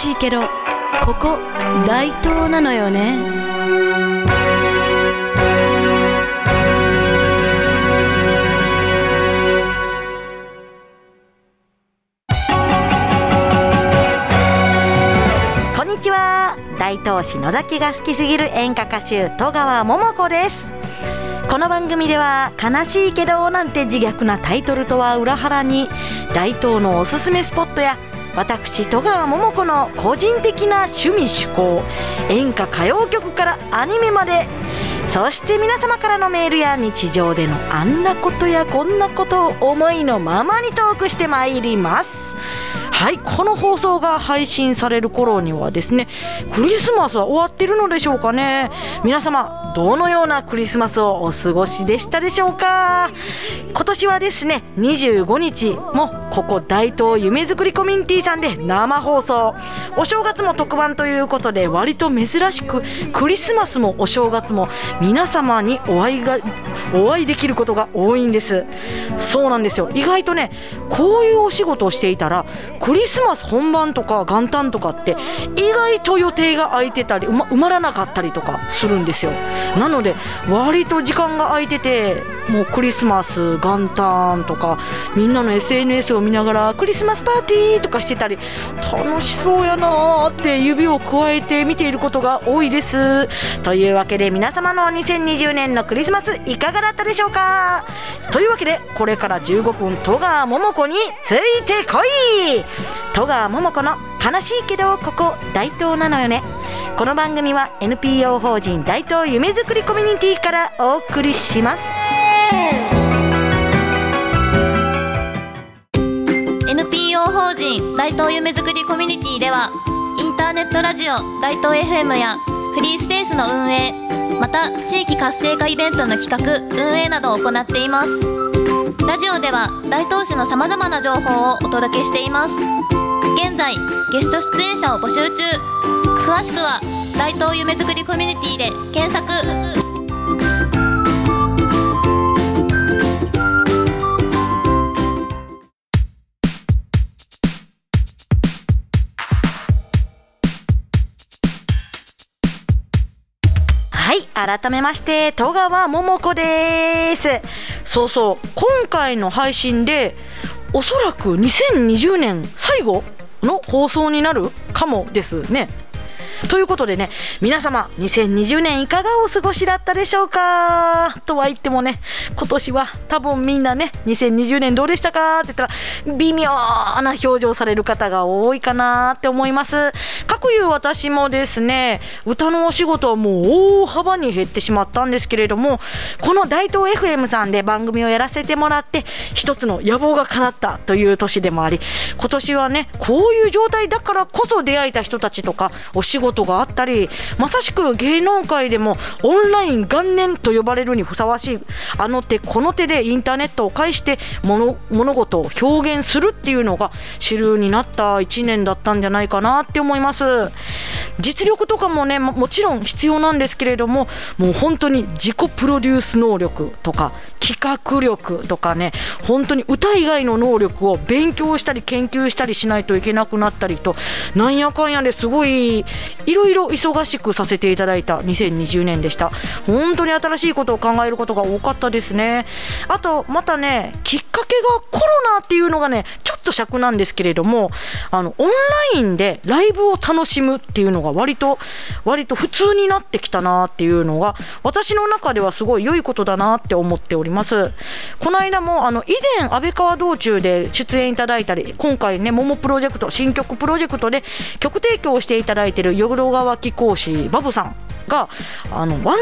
しいけどここ大東なのよね。こんにちは。大東市野崎が好きすぎる演歌歌手戸川桃子です。この番組では「悲しいけど」なんて自虐なタイトルとは裏腹に大東のおすすめスポットや私戸川桃子の個人的な趣味趣向演歌歌謡曲からアニメまで。そして皆様からのメールや日常でのあんなことやこんなことを思いのままにトークしてまいります。はいこの放送が配信される頃にはですねクリスマスは終わってるのでしょうかね。皆様どのようなクリスマスをお過ごしでしたでしょうか？今年はですね25日もここ大東夢づくりコミュニティさんで生放送。お正月も特番ということで割と珍しくクリスマスもお正月も皆様にお会いがお会いできることが多いんです。そうなんですよ。意外とねこういうお仕事をしていたらクリスマス本番とか元旦とかって意外と予定が空いてたり埋ま埋まらなかったりとかするんですよ。なので割と時間が空いててもうクリスマス元旦とかみんなの SNS を見ながらクリスマスパーティーとかしてたり楽しそうやなーって指をくわえて見ていることが多いです。というわけで皆様の2020年のクリスマスいかがだったでしょうか？というわけでこれから15分戸川桃子についてこい。戸川桃子の悲しいけどここ大東なのよね。この番組は NPO 法人大東夢づくりコミュニティからお送りします。NPO 法人大東夢づくりコミュニティではインターネットラジオ大東 FM やフリースペースの運営また地域活性化イベントの企画運営などを行っています。ラジオでは大東市のさまざまな情報をお届けしています。現在ゲスト出演者を募集中。詳しくは大東夢づくりコミュニティで検索。はい改めまして戸川桃子です。そうそう今回の配信でおそらく2020年最後の放送になるかもですね。ということでね皆様2020年いかがお過ごしだったでしょうか？とは言ってもね今年は多分みんなね2020年どうでしたか？って言ったら微妙な表情される方が多いかなって思います。かくいう私もですね歌のお仕事はもう大幅に減ってしまったんですけれどもこの大東 FM さんで番組をやらせてもらって一つの野望が叶ったという年でもあり今年はねこういう状態だからこそ出会えた人たちとかお仕事ことがあったりまさしく芸能界でもオンライン元年と呼ばれるにふさわしいあの手この手でインターネットを介して物事を表現するっていうのが主流になった1年だったんじゃないかなって思います。実力とかもねももちろん必要なんですけれどももう本当に自己プロデュース能力とか企画力とかね本当に歌以外の能力を勉強したり研究したりしないといけなくなったりとなんやかんやですごいいろいろ忙しくさせていただいた2020年でした。本当に新しいことを考えることが多かったですね。あとまたねきっかけがコロナっていうのがねちょっと尺なんですけれどもあのオンラインでライブを楽しむっていうのが割と割と普通になってきたなっていうのが私の中ではすごい良いことだなって思っております。この間もあの以前安倍川道中で出演いただいたり今回ね桃プロジェクト新曲プロジェクトで曲提供していただいている淀川貴公子バブさんがあのワンワンマン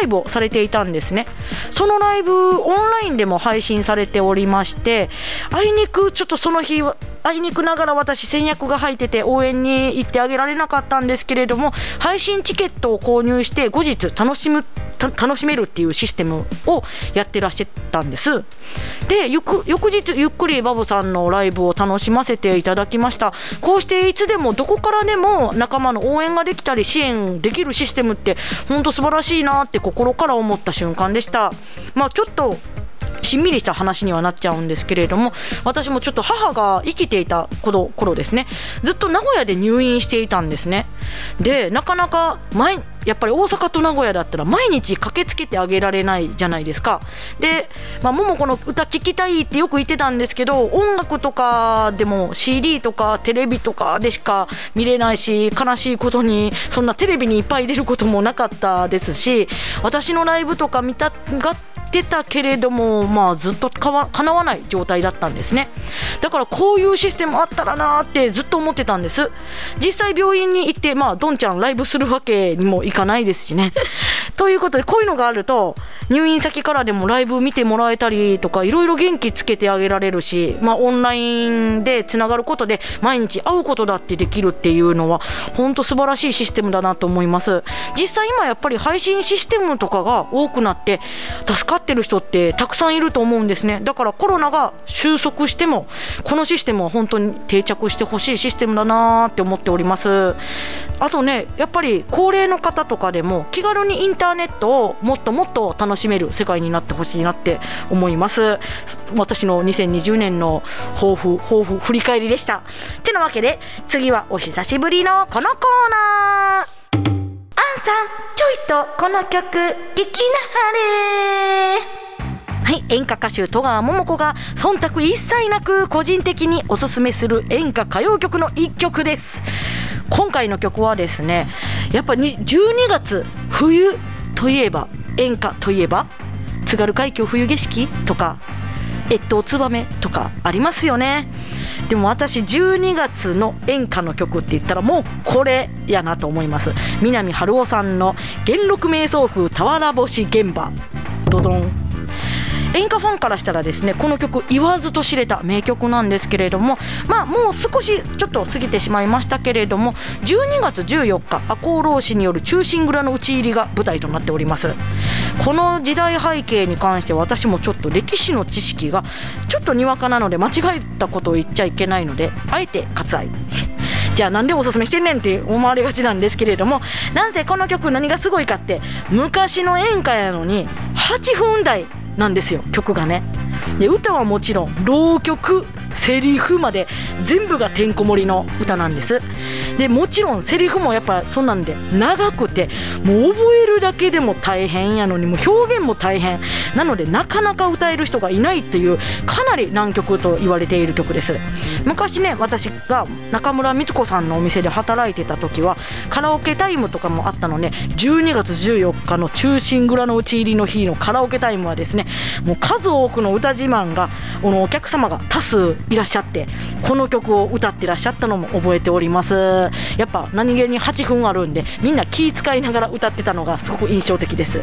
ライブをされていたんですね。そのライブオンラインでも配信されておりましてあいにくちょっとその日はあいにくながら私戦略が入ってて応援に行ってあげられなかったんですけれども配信チケットを購入して後日楽しむ楽しめるっていうシステムをやってらっしゃったんです。で翌日ゆっくりバブさんのライブを楽しませていただきました。こうしていつでもどこからでも仲間の応援ができたり支援できるシステムって本当素晴らしいなって心から思った瞬間でした。まあちょっとしんみりした話にはなっちゃうんですけれども私もちょっと母が生きていた頃頃ですねずっと名古屋で入院していたんですね。でなかなか毎やっぱり大阪と名古屋だったら毎日駆けつけてあげられないじゃないですか。で、まあ、桃子の歌聴きたいってよく言ってたんですけど音楽とかでも CD とかテレビとかでしか見れないし悲しいことにそんなテレビにいっぱい出ることもなかったですし私のライブとか見たがってたけれども、まあ、ずっとかわ叶わない状態だったんですね。だからこういうシステムあったらなーってずっと思ってたんです。実際病院に行ってまあどんちゃんライブするわけにもいかないですしね。ということでこういうのがあると入院先からでもライブ見てもらえたりとかいろいろ元気つけてあげられるし、まあ、オンラインでつながることで毎日会うことだってできるっていうのは本当素晴らしいシステムだなと思います。実際今やっぱり配信システムとかが多くなって助かってる人ってたくさんいると思うんですね。だからコロナが収束してもこのシステムは本当に定着してほしいシステムだなって思っております。あとねやっぱり高齢の方とかでも気軽にンターネットをもっともっと楽しめる世界になってほしいなって思います。私の2020年の抱負抱負振り返りでした。てなわけで次はお久しぶりのこのコーナー。アンさんちょいとこの曲聞きなはれ。はい演歌歌手戸川桃子が忖度一切なく個人的におすすめする演歌歌謡曲の一曲です。今回の曲はですねやっぱり12月冬といえば演歌といえば津軽海峡冬景色とか越冬ツバメとかありますよね。でも私12月の演歌の曲って言ったらもうこれやなと思います。南春夫さんの「元禄瞑想風俵星現場」ドドン。演歌ファンからしたらですねこの曲言わずと知れた名曲なんですけれどもまあもう少しちょっと過ぎてしまいましたけれども12月14日赤穂浪士による忠臣蔵の討ち入りが舞台となっております。この時代背景に関して私もちょっと歴史の知識がちょっとにわかなので間違えたことを言っちゃいけないのであえて割愛。じゃあなんでおすすめしてんねんって思われがちなんですけれどもなんせこの曲何がすごいかって昔の演歌やのに8分台なんですよ曲がね。で歌はもちろん浪曲。セリフまで全部がてんこ盛りの歌なんです。でもちろんセリフもやっぱそんなんで長くてもう覚えるだけでも大変やのにもう表現も大変。なのでなかなか歌える人がいないっていうかなり難曲と言われている曲です。昔ね私が中村光子さんのお店で働いてた時はカラオケタイムとかもあったので12月14日の忠臣蔵の討ち入りの日のカラオケタイムはですねもう数多くの歌自慢がこのお客様が多数いらっしゃってこの曲を歌ってらっしゃったのも覚えております。やっぱ何気に8分あるんでみんな気使いながら歌ってたのがすごく印象的です。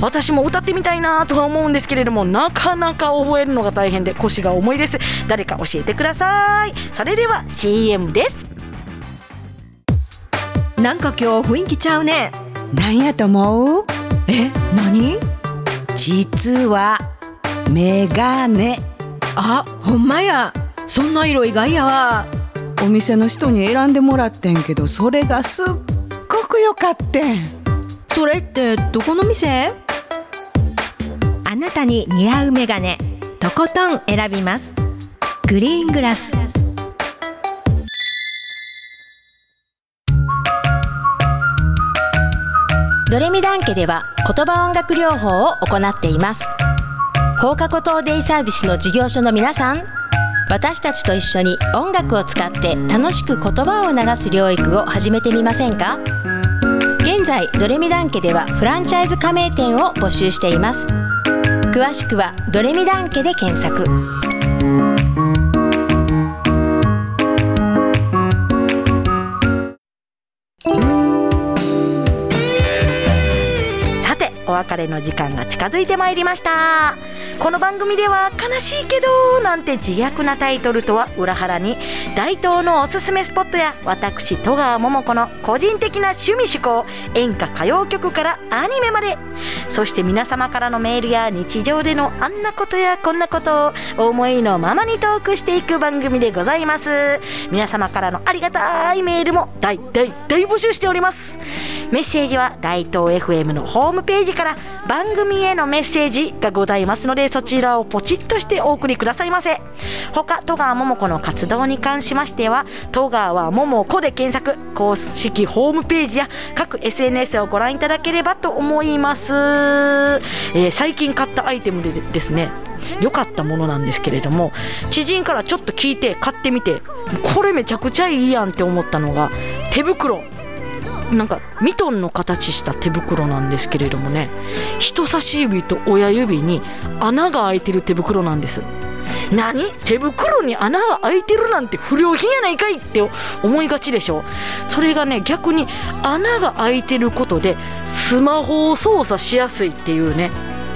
私も歌ってみたいなとは思うんですけれどもなかなか覚えるのが大変で腰が重いです。誰か教えてください。それでは CM です。なんか今日雰囲気ちゃうね。なんやと思う？え何？実はメガネ。あほんまや。そんな色意外やわ。お店の人に選んでもらってんけどそれがすっごく良かってん。それってどこの店？あなたに似合うメガネとことん選びます。グリーングラス。ドレミダン家では言葉音楽療法を行っています。放課後等デイサービスの事業所の皆さん私たちと一緒に音楽を使って楽しく言葉を流す療育を始めてみませんか？現在ドレミダン家ではフランチャイズ加盟店を募集しています。詳しくはドレミダン家で検索。別れの時間が近づいてまいりました。この番組では「悲しいけど」なんて自虐なタイトルとは裏腹に大東のおすすめスポットや私戸川桃子の個人的な趣味趣向演歌歌謡曲からアニメまで。そして皆様からのメールや日常でのあんなことやこんなことを思いのままにトークしていく番組でございます。皆様からのありがたいメールも大大大募集しております。メッセージは大東 FM のホームページから番組へのメッセージがございますのでそちらをポチッとしてお送りくださいませ。他戸川桃子の活動に関しましては戸川桃子で検索公式ホームページや各 SNS をご覧いただければと思います、えー最近買ったアイテムでですね良かったものなんですけれども知人からちょっと聞いて買ってみてこれめちゃくちゃいいやんって思ったのが手袋。なんかミトンの形した手袋なんですけれどもね人差し指と親指に穴が開いてる手袋なんです。何？手袋に穴が開いてるなんて不良品やないかいって思いがちでしょ？それがね逆に穴が開いてることでスマホを操作しやすいっていうね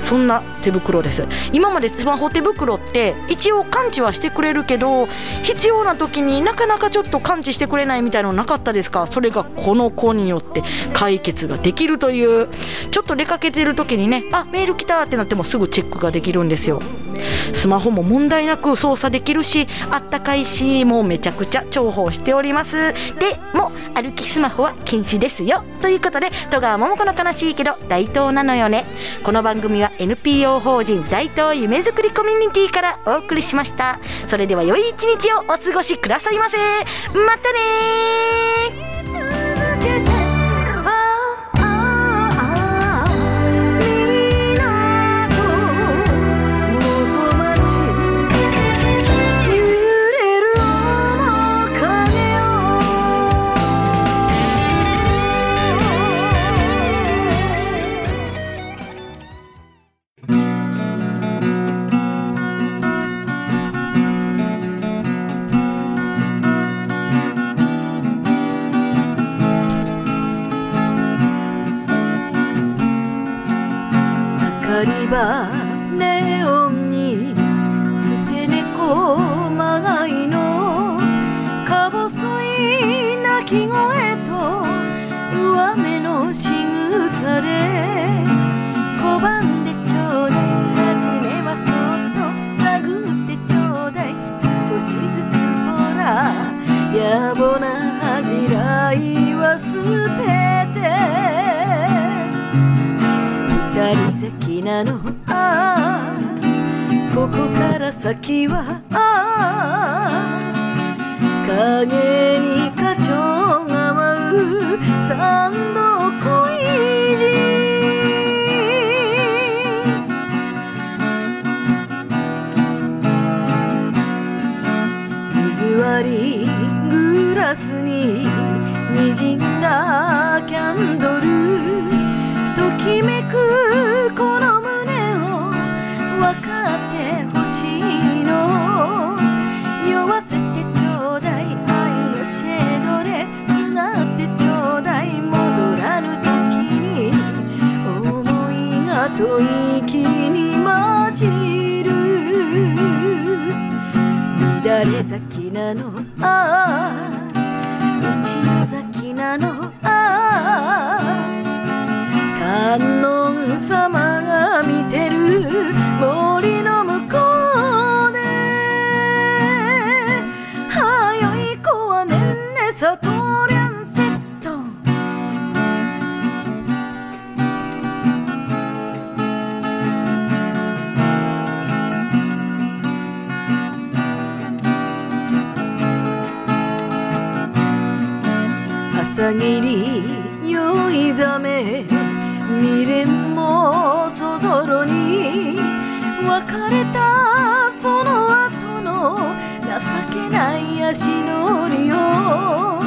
そんな手袋です。今までスマホ手袋って一応感知はしてくれるけど必要な時になかなかちょっと感知してくれないみたいなのなかったですか？それがこの子によって解決ができるという。ちょっと出かけてる時にねあメール来たってなってもすぐチェックができるんですよ。スマホも問題なく操作できるしあったかいしもうめちゃくちゃ重宝しております。でも歩きスマホは禁止ですよ。ということで戸川桃子の悲しいけど大東なのよね。この番組は NPO 法人大東夢づくりコミュニティからお送りしました。それでは良い一日をお過ごしくださいませ。またね野暮な恥じらいは捨てて。二人咲きなの。ああ。ここから先はあ。咲別れたその後の情けない足のりを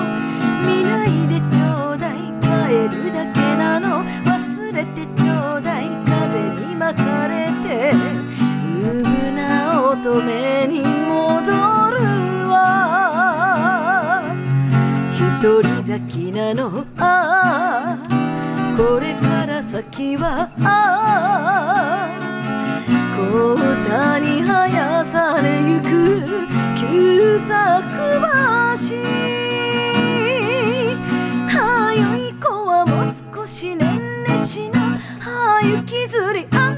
見ないでちょうだい。帰るだけなの。忘れてちょうだい。風に巻かれてうぶな乙女に戻るわ。一人咲きなの。ああ。これから先はああ。小たに生やされゆく旧作橋。はよい子はもう少し年齢しな。はゆきずりあ